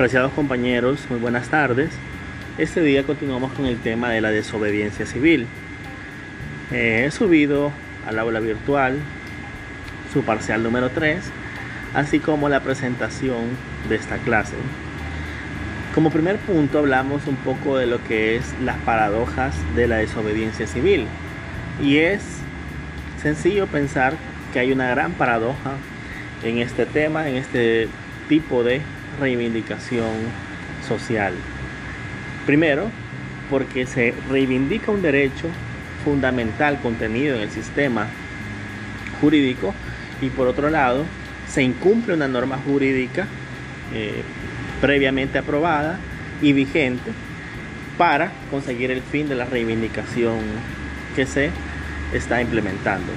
Apreciados compañeros, muy buenas tardes. Este día continuamos con el tema de la desobediencia civil. Eh, he subido al aula virtual su parcial número 3, así como la presentación de esta clase. Como primer punto hablamos un poco de lo que es las paradojas de la desobediencia civil. Y es sencillo pensar que hay una gran paradoja en este tema, en este tipo de reivindicación social. Primero, porque se reivindica un derecho fundamental contenido en el sistema jurídico y por otro lado se incumple una norma jurídica eh, previamente aprobada y vigente para conseguir el fin de la reivindicación que se está implementando.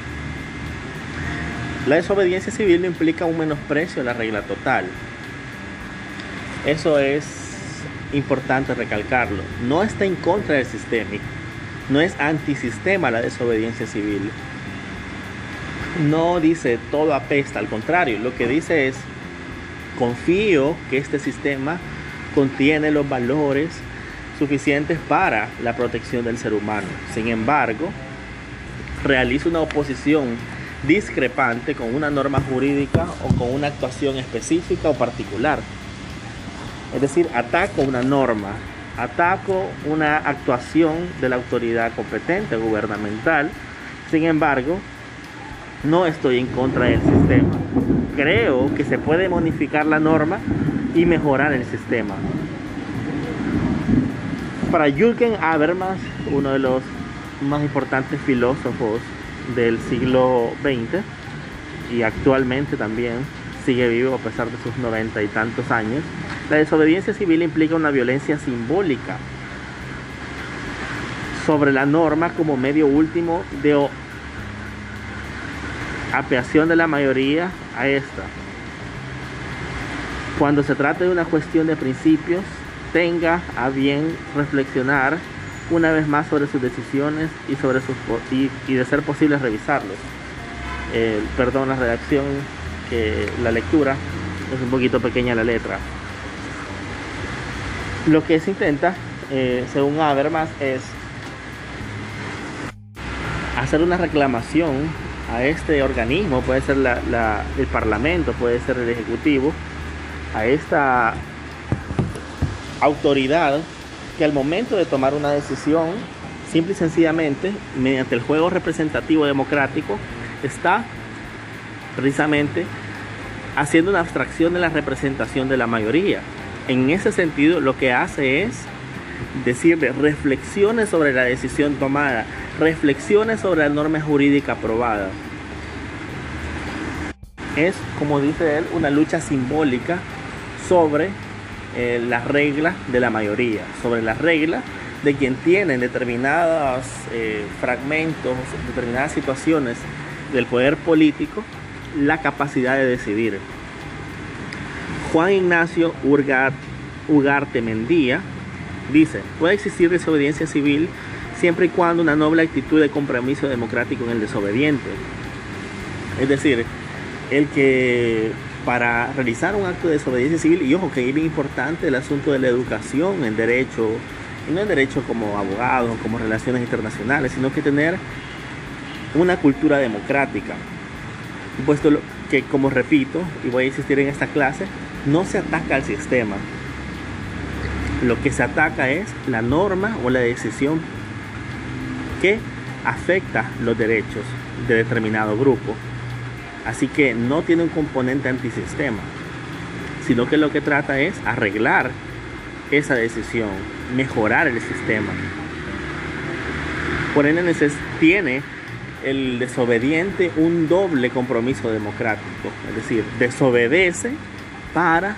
La desobediencia civil no implica un menosprecio de la regla total, eso es importante recalcarlo. No está en contra del sistema. No es antisistema la desobediencia civil. No dice todo apesta, al contrario, lo que dice es confío que este sistema contiene los valores suficientes para la protección del ser humano. Sin embargo, realiza una oposición discrepante con una norma jurídica o con una actuación específica o particular. Es decir, ataco una norma, ataco una actuación de la autoridad competente gubernamental. Sin embargo, no estoy en contra del sistema. Creo que se puede modificar la norma y mejorar el sistema. Para Jürgen Habermas, uno de los más importantes filósofos del siglo XX y actualmente también sigue vivo a pesar de sus noventa y tantos años, la desobediencia civil implica una violencia simbólica sobre la norma como medio último de apeación de la mayoría a esta. Cuando se trate de una cuestión de principios, tenga a bien reflexionar una vez más sobre sus decisiones y sobre sus y, de ser posible revisarlos. perdón la redacción que la lectura es un poquito pequeña la letra. Lo que se intenta, eh, según Habermas, es hacer una reclamación a este organismo, puede ser el Parlamento, puede ser el Ejecutivo, a esta autoridad que al momento de tomar una decisión, simple y sencillamente, mediante el juego representativo democrático, está precisamente haciendo una abstracción de la representación de la mayoría. En ese sentido, lo que hace es decirle reflexiones sobre la decisión tomada, reflexiones sobre la norma jurídica aprobada. Es, como dice él, una lucha simbólica sobre eh, las reglas de la mayoría, sobre las reglas de quien tiene determinados eh, fragmentos, determinadas situaciones del poder político la capacidad de decidir. Juan Ignacio Ugarte Mendía dice, puede existir desobediencia civil siempre y cuando una noble actitud de compromiso democrático en el desobediente. Es decir, el que para realizar un acto de desobediencia civil, y ojo que es importante el asunto de la educación en derecho, y no en derecho como abogado, como relaciones internacionales, sino que tener una cultura democrática puesto que, como repito, y voy a insistir en esta clase, no se ataca al sistema. Lo que se ataca es la norma o la decisión que afecta los derechos de determinado grupo. Así que no tiene un componente antisistema, sino que lo que trata es arreglar esa decisión, mejorar el sistema. Por ende, tiene el desobediente un doble compromiso democrático, es decir, desobedece para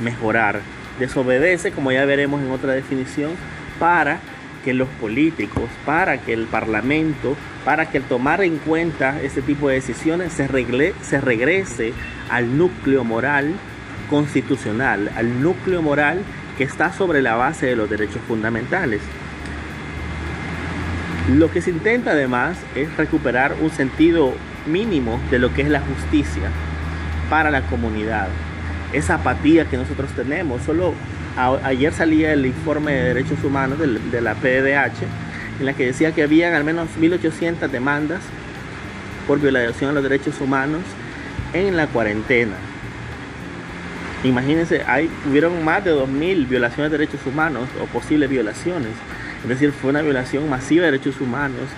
mejorar, desobedece, como ya veremos en otra definición, para que los políticos, para que el Parlamento, para que el tomar en cuenta este tipo de decisiones se, se regrese al núcleo moral constitucional, al núcleo moral que está sobre la base de los derechos fundamentales. Lo que se intenta además es recuperar un sentido mínimo de lo que es la justicia para la comunidad. Esa apatía que nosotros tenemos. Solo ayer salía el informe de derechos humanos de, la PDH en la que decía que habían al menos 1.800 demandas por violación a los derechos humanos en la cuarentena. Imagínense, hay, hubieron más de 2.000 violaciones de derechos humanos o posibles violaciones. Es decir, fue una violación masiva de derechos humanos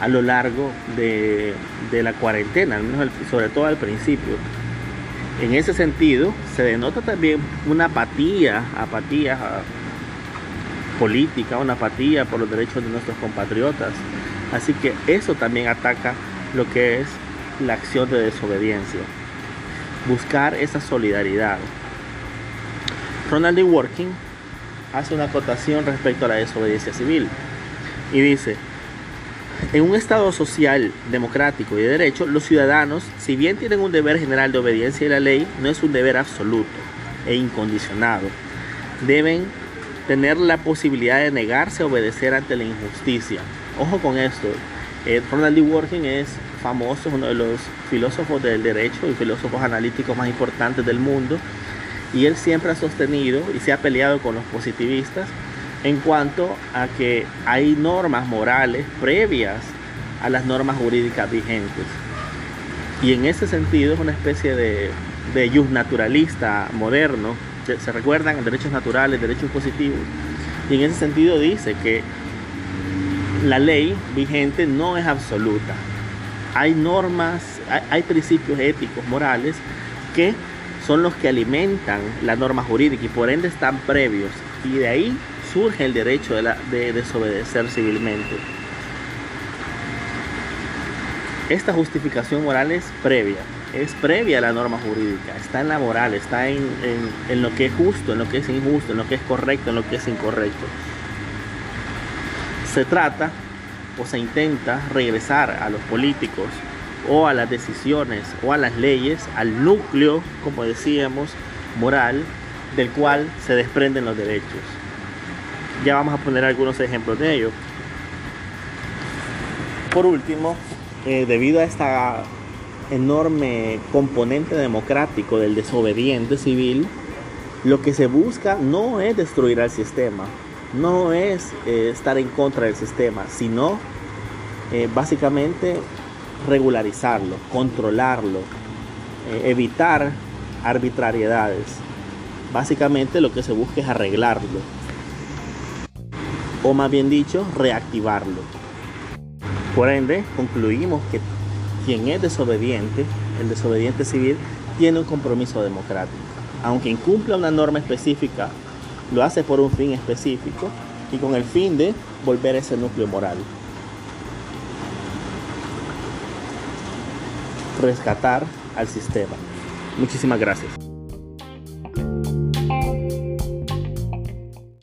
a lo largo de, la cuarentena, al menos sobre todo al principio. En ese sentido, se denota también una apatía, apatía política, una apatía por los derechos de nuestros compatriotas. Así que eso también ataca lo que es la acción de desobediencia. Buscar esa solidaridad. Ronald D. Working hace una acotación respecto a la desobediencia civil y dice, en un Estado social, democrático y de derecho, los ciudadanos, si bien tienen un deber general de obediencia a la ley, no es un deber absoluto e incondicionado. Deben tener la posibilidad de negarse a obedecer ante la injusticia. Ojo con esto. Eh, Ronald D. Working es famoso, es uno de los filósofos del derecho y filósofos analíticos más importantes del mundo. Y él siempre ha sostenido y se ha peleado con los positivistas en cuanto a que hay normas morales previas a las normas jurídicas vigentes. Y en ese sentido es una especie de, de naturalista moderno. Se recuerdan derechos naturales, derechos positivos. Y en ese sentido dice que la ley vigente no es absoluta. Hay normas, hay, hay principios éticos, morales, que son los que alimentan la norma jurídica y por ende están previos. Y de ahí surge el derecho de, desobedecer civilmente. Esta justificación moral es previa, es previa a la norma jurídica, está en la moral, está en, en, lo que es justo, en lo que es injusto, en lo que es correcto, en lo que es incorrecto. Se trata o se intenta regresar a los políticos o a las decisiones o a las leyes, al núcleo, como decíamos, moral, del cual se desprenden los derechos. Ya vamos a poner algunos ejemplos de ello. Por último, eh, debido a esta enorme componente democrático del desobediente civil, lo que se busca no es destruir al sistema, no es eh, estar en contra del sistema, sino eh, básicamente regularizarlo, controlarlo, evitar arbitrariedades. Básicamente lo que se busca es arreglarlo o más bien dicho, reactivarlo. Por ende, concluimos que quien es desobediente, el desobediente civil, tiene un compromiso democrático. Aunque incumpla una norma específica, lo hace por un fin específico y con el fin de volver a ese núcleo moral. Rescatar al sistema. Muchísimas gracias.